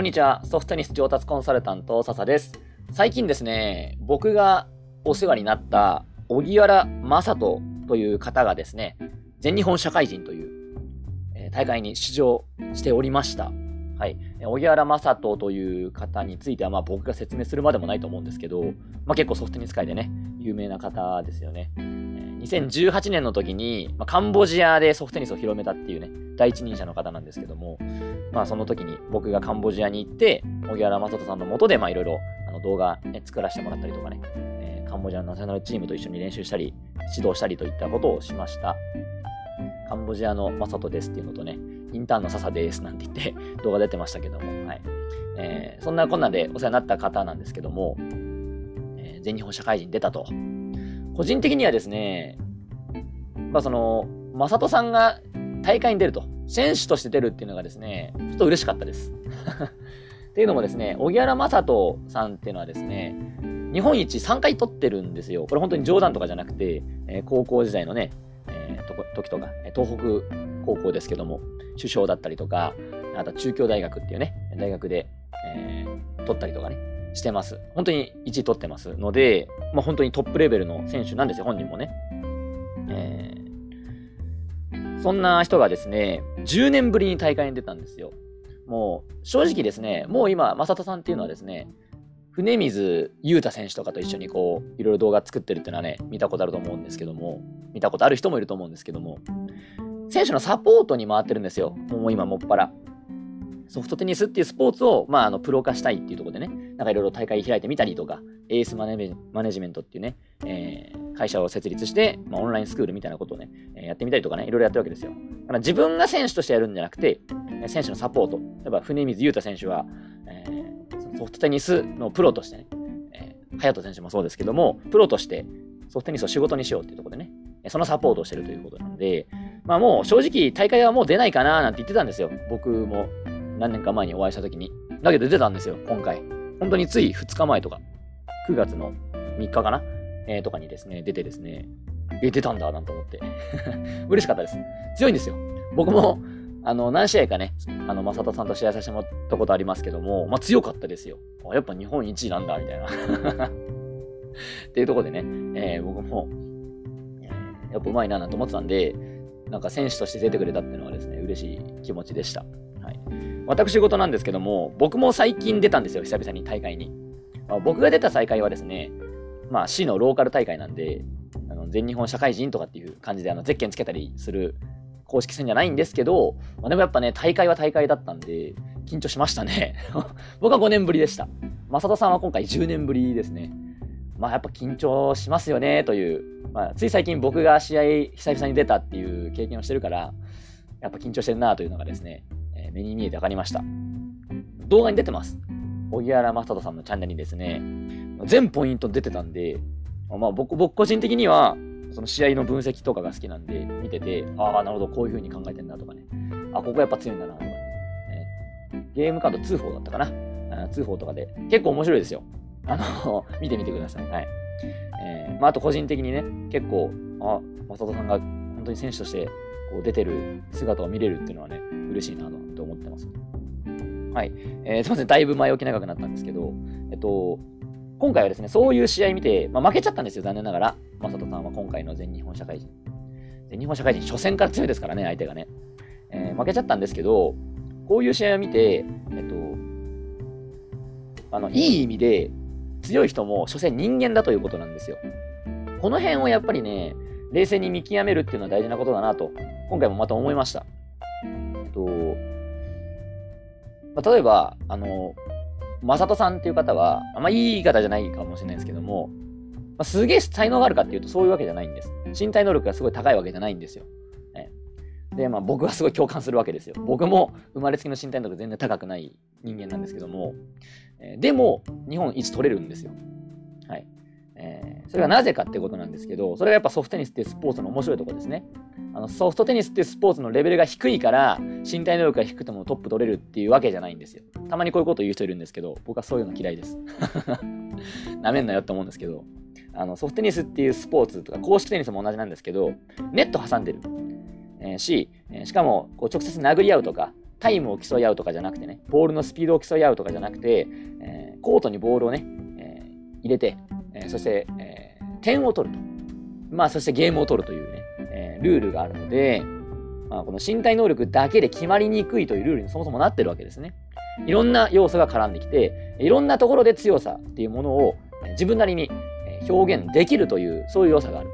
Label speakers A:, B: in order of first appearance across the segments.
A: こんにちは。ソフトテニス上達コンサルタント、笹です。最近ですね、僕がお世話になった荻原正人という方がですね、全日本社会人という、え、大会に出場しておりました。はい。荻原正人という方については、まあ僕が説明するまでもないと思うんですけど、まあ結構ソフトテニス界でね、有名な方ですよね。2018年の時に、まあ、カンボジアでソフトテニスを広めたっていうね、第一人者の方なんですけども、まあその時に僕がカンボジアに行って、荻原正人さんのもとで、まあいろいろ動画、ね、作らせてもらったりとかね、えー、カンボジアのナショナルチームと一緒に練習したり、指導したりといったことをしました。カンボジアの正人ですっていうのとね、インターンの笹ですなんて言って 動画出てましたけども、はい。えー、そんなこんなでお世話になった方なんですけども、えー、全日本社会人出たと。個人的にはですね、まあその、正人さんが大会に出ると、選手として出るっていうのがですね、ちょっと嬉しかったです。っていうのもですね、荻原正人さんっていうのはですね、日本一3回取ってるんですよ。これ本当に冗談とかじゃなくて、えー、高校時代のね、えー、時とか、東北高校ですけども、首相だったりとか、あと中京大学っていうね、大学で、えー、取ったりとかね、してます。本当に1位取ってますので、まあ、本当にトップレベルの選手なんですよ、本人もね。えー、そんな人がですね、10年ぶりに大会に出たんですよ。もう、正直ですね、もう今、正人さんっていうのはですね、船水優太選手とかと一緒にこう、いろいろ動画作ってるっていうのはね、見たことあると思うんですけども、見たことある人もいると思うんですけども、選手のサポートに回ってるんですよ。もう今、もっぱら。ソフトテニスっていうスポーツを、まあ、あのプロ化したいっていうところでね、なんかいろいろ大会開いてみたりとか、エースマネジメントっていうね、えー、会社を設立して、まあ、オンラインスクールみたいなことをね、えー、やってみたりとかね、いろいろやってるわけですよ。だから自分が選手としてやるんじゃなくて、選手のサポート。例えば、船水優太選手は、えー、ソフトテニスのプロとしてね、えー、隼人選手もそうですけども、プロとしてソフトテニスを仕事にしようっていうところでね、そのサポートをしてるということなので、まあもう正直大会はもう出ないかななんて言ってたんですよ。僕も何年か前にお会いした時に。だけど出たんですよ、今回。本当につい2日前とか、9月の3日かな、えー、とかにですね、出てですね、え、出たんだなんて思って。嬉しかったです。強いんですよ。僕も、あの、何試合かね、あの、正人さんと試合させてもらったことありますけども、まあ強かったですよ。やっぱ日本一位なんだ、みたいな。っていうところでね、えー、僕も、やっぱ上手いななんて思ってたんで、なんか選手として出てくれたっていうのはですね、嬉しい気持ちでした。はい。私事なんですけども、僕も最近出たんですよ、久々に大会に。まあ、僕が出た大会はですね、まあ、市のローカル大会なんで、あの全日本社会人とかっていう感じで、あのゼッケンつけたりする公式戦じゃないんですけど、まあ、でもやっぱね、大会は大会だったんで、緊張しましたね。僕は5年ぶりでした。正人さんは今回10年ぶりですね。まあやっぱ緊張しますよねという、まあ、つい最近僕が試合久々に出たっていう経験をしてるから、やっぱ緊張してるなというのがですね、目に見えて分かりました。動画に出てます。荻原正人さんのチャンネルにですね、全ポイント出てたんで、まあ僕、僕個人的には、その試合の分析とかが好きなんで、見てて、ああ、なるほど、こういう風に考えてんだとかね。あ、ここやっぱ強いんだなとかね。ゲームカード通報だったかな。通報とかで。結構面白いですよ。あの、見てみてください。はい。えー、まあ、あと個人的にね、結構、あ、正人さんが本当に選手としてこう出てる姿を見れるっていうのはね、嬉しいなと思ってます。はい。えー、すいません。だいぶ前置き長くなったんですけど、えっと、今回はですね、そういう試合見て、まあ、負けちゃったんですよ、残念ながら。正人さんは今回の全日本社会人。全日本社会人、初戦から強いですからね、相手がね。えー、負けちゃったんですけど、こういう試合を見て、えっと、あの、いい意味で強い人も、所詮人間だということなんですよ。この辺をやっぱりね、冷静に見極めるっていうのは大事なことだなと、今回もまた思いました。と、まあ、例えば、あの、まさとさんっていう方は、あんまいい言い方じゃないかもしれないですけども、まあ、すげえ才能があるかっていうとそういうわけじゃないんです。身体能力がすごい高いわけじゃないんですよ。ね、で、まあ僕はすごい共感するわけですよ。僕も生まれつきの身体能力全然高くない人間なんですけども、えー、でも日本一取れるんですよ。えー、それがなぜかってことなんですけど、それがやっぱソフトテニスってスポーツの面白いところですね。あのソフトテニスってスポーツのレベルが低いから、身体能力が低くてもトップ取れるっていうわけじゃないんですよ。たまにこういうことを言う人いるんですけど、僕はそういうの嫌いです。なめんなよって思うんですけど、あのソフトテニスっていうスポーツとか、公式テニスも同じなんですけど、ネット挟んでる。えー、し、しかもこう直接殴り合うとか、タイムを競い合うとかじゃなくてね、ボールのスピードを競い合うとかじゃなくて、えー、コートにボールをね、え、入れて、えそして、え点を取ると。まあ、そしてゲームを取るというね、えルールがあるので、まあ、この身体能力だけで決まりにくいというルールにそもそもなってるわけですね。いろんな要素が絡んできて、いろんなところで強さっていうものを自分なりに表現できるという、そういう良さがある。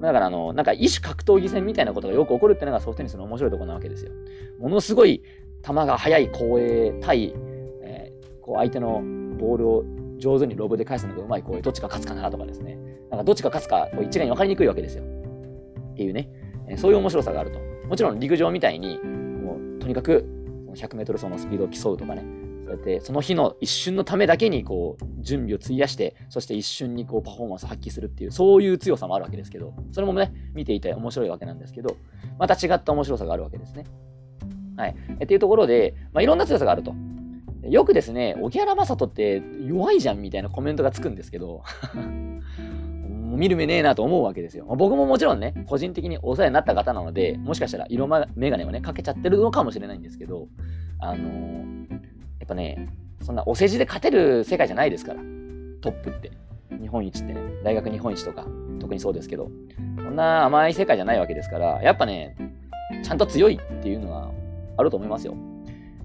A: だから、あの、なんか異種格闘技戦みたいなことがよく起こるっていうのがソフトテニスの面白いところなわけですよ。ものすごい球が速い後衛対、えー、こう相手のボールを上手にロブで返すのがうまい後衛、どっちが勝つかなとかですね。なんかどっちが勝つか、こう一概に分かりにくいわけですよ。っていうね、えそういう面白さがあると。もちろん陸上みたいに、もうとにかく100メートル走のスピードを競うとかね、そうやってその日の一瞬のためだけにこう準備を費やして、そして一瞬にこうパフォーマンスを発揮するっていう、そういう強さもあるわけですけど、それもね、見ていて面白いわけなんですけど、また違った面白さがあるわけですね。はい。っていうところで、まあ、いろんな強さがあると。よくですね、荻原正人って弱いじゃんみたいなコメントがつくんですけど 見る目ねえなと思うわけですよ。僕ももちろんね、個人的にお世話になった方なので、もしかしたら色眼鏡をね、かけちゃってるのかもしれないんですけど、あのー、やっぱね、そんなお世辞で勝てる世界じゃないですから、トップって。日本一ってね、大学日本一とか、特にそうですけど、そんな甘い世界じゃないわけですから、やっぱね、ちゃんと強いっていうのはあると思いますよ。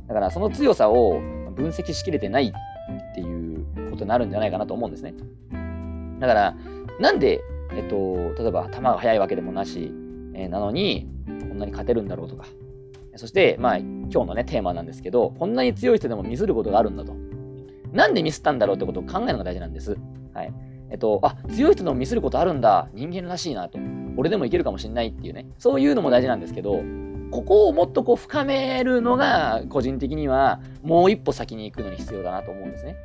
A: だからその強さを分析しきれてないっていうことになるんじゃないかなと思うんですね。だから、なんで、えっと、例えば球が速いわけでもなし、えー、なのに、こんなに勝てるんだろうとか。そして、まあ、今日のね、テーマなんですけど、こんなに強い人でもミスることがあるんだと。なんでミスったんだろうってことを考えるのが大事なんです。はい。えっと、あ、強い人でもミスることあるんだ。人間らしいなと。俺でもいけるかもしれないっていうね。そういうのも大事なんですけど、ここをもっとこう深めるのが、個人的にはもう一歩先に行くのに必要だなと思うんですね。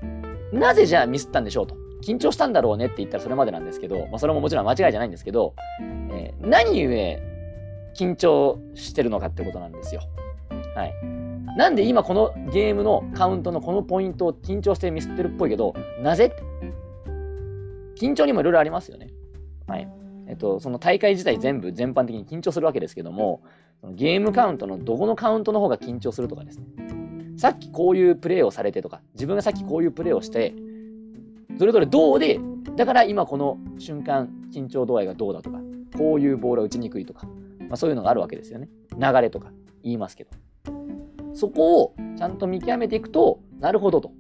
A: なぜじゃあミスったんでしょうと。緊張したんだろうねって言ったらそれまでなんですけど、まあ、それももちろん間違いじゃないんですけど、えー、何故緊張してるのかってことなんですよ。はい。なんで今このゲームのカウントのこのポイントを緊張してミスってるっぽいけど、なぜ？緊張にもいろいろありますよね。はい。えっと、その大会自体全部全般的に緊張するわけですけども、ゲームカウントのどこのカウントの方が緊張するとかですね。さっきこういうプレーをされてとか、自分がさっきこういうプレーをして、それぞれどうで、だから今この瞬間、緊張度合いがどうだとか、こういうボールは打ちにくいとか、まあ、そういうのがあるわけですよね。流れとか言いますけど。そこをちゃんと見極めていくと、なるほどと。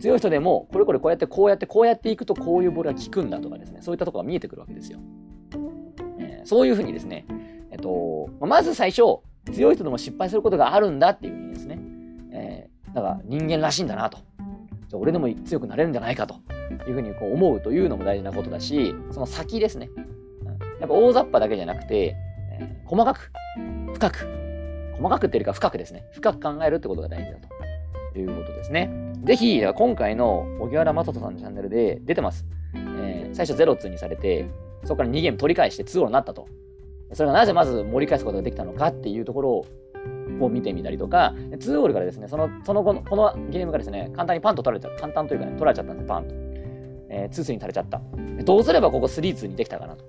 A: 強い人でも、これこれこうやってこうやってこうやっていくとこういうボールが効くんだとかですね、そういったところが見えてくるわけですよ。えー、そういうふうにですね、えっと、まず最初、強い人でも失敗することがあるんだっていうふうにですね、えー、だから人間らしいんだなと。じゃ俺でも強くなれるんじゃないかというふうにこう思うというのも大事なことだし、その先ですね。やっぱ大雑把だけじゃなくて、えー、細かく、深く、細かくっていうか深くですね。深く考えるってことが大事だということですね。ぜひ、今回の荻原正人さんのチャンネルで出てます。えー、最初0-2にされて、そこから2ゲーム取り返して2-0になったと。それがなぜまず盛り返すことができたのかっていうところを見てみたりとか、2オールからですね、その、その後の、このゲームがですね、簡単にパンと取られちゃった。簡単というかね、取られちゃったんで、パンと。えー、2スにされちゃった。どうすればここ3、2にできたかなと。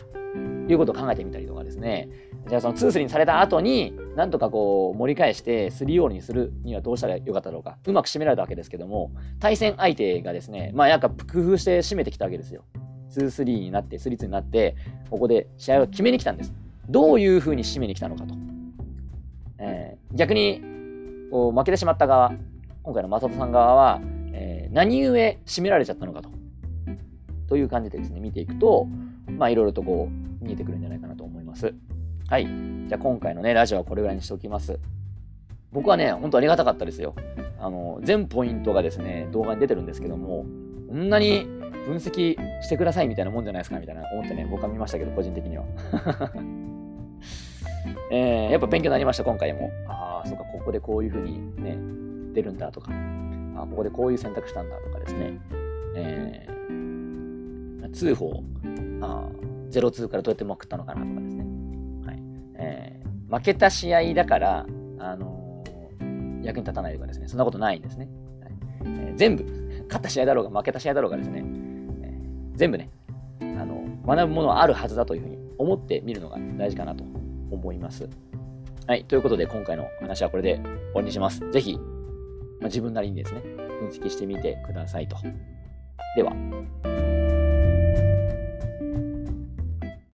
A: いうことを考えてみたりとかですね。じゃあその2、3にされた後に、なんとかこう盛り返して3オールにするにはどうしたらよかったろうか。うまく締められたわけですけども、対戦相手がですね、まあなんか工夫して締めてきたわけですよ。2、3になって、3、2になって、ここで試合を決めに来たんです。どういうふうに締めに来たのかと。えー、逆にこう負けてしまった側、今回の正人さん側は、えー、何故締められちゃったのかと。という感じでですね、見ていくと、まあいろいろとこう見えてくるんじゃないかなと思います。はい。じゃあ今回のね、ラジオはこれぐらいにしておきます。僕はね、本当ありがたかったですよ。あの、全ポイントがですね、動画に出てるんですけども、こんなに分析してくださいみたいなもんじゃないですかみたいな思ってね、僕は見ましたけど、個人的には。えー、やっぱ勉強になりました、今回も。ああ、そうか、ここでこういうふうにね、出るんだとか、あここでこういう選択したんだとかですね。えー、通報、あ0-2からどうやってまくったのかなとかですね。はいえー、負けた試合だから、あのー、役に立たないとかですね、そんなことないんですね。はいえー、全部、勝った試合だろうが負けた試合だろうがですね、えー、全部ね、あの学ぶものはあるはずだというふうに思ってみるのが大事かなと思います。はい。ということで、今回の話はこれで終わりにします。ぜひ、まあ、自分なりにですね、分析してみてくださいと。では。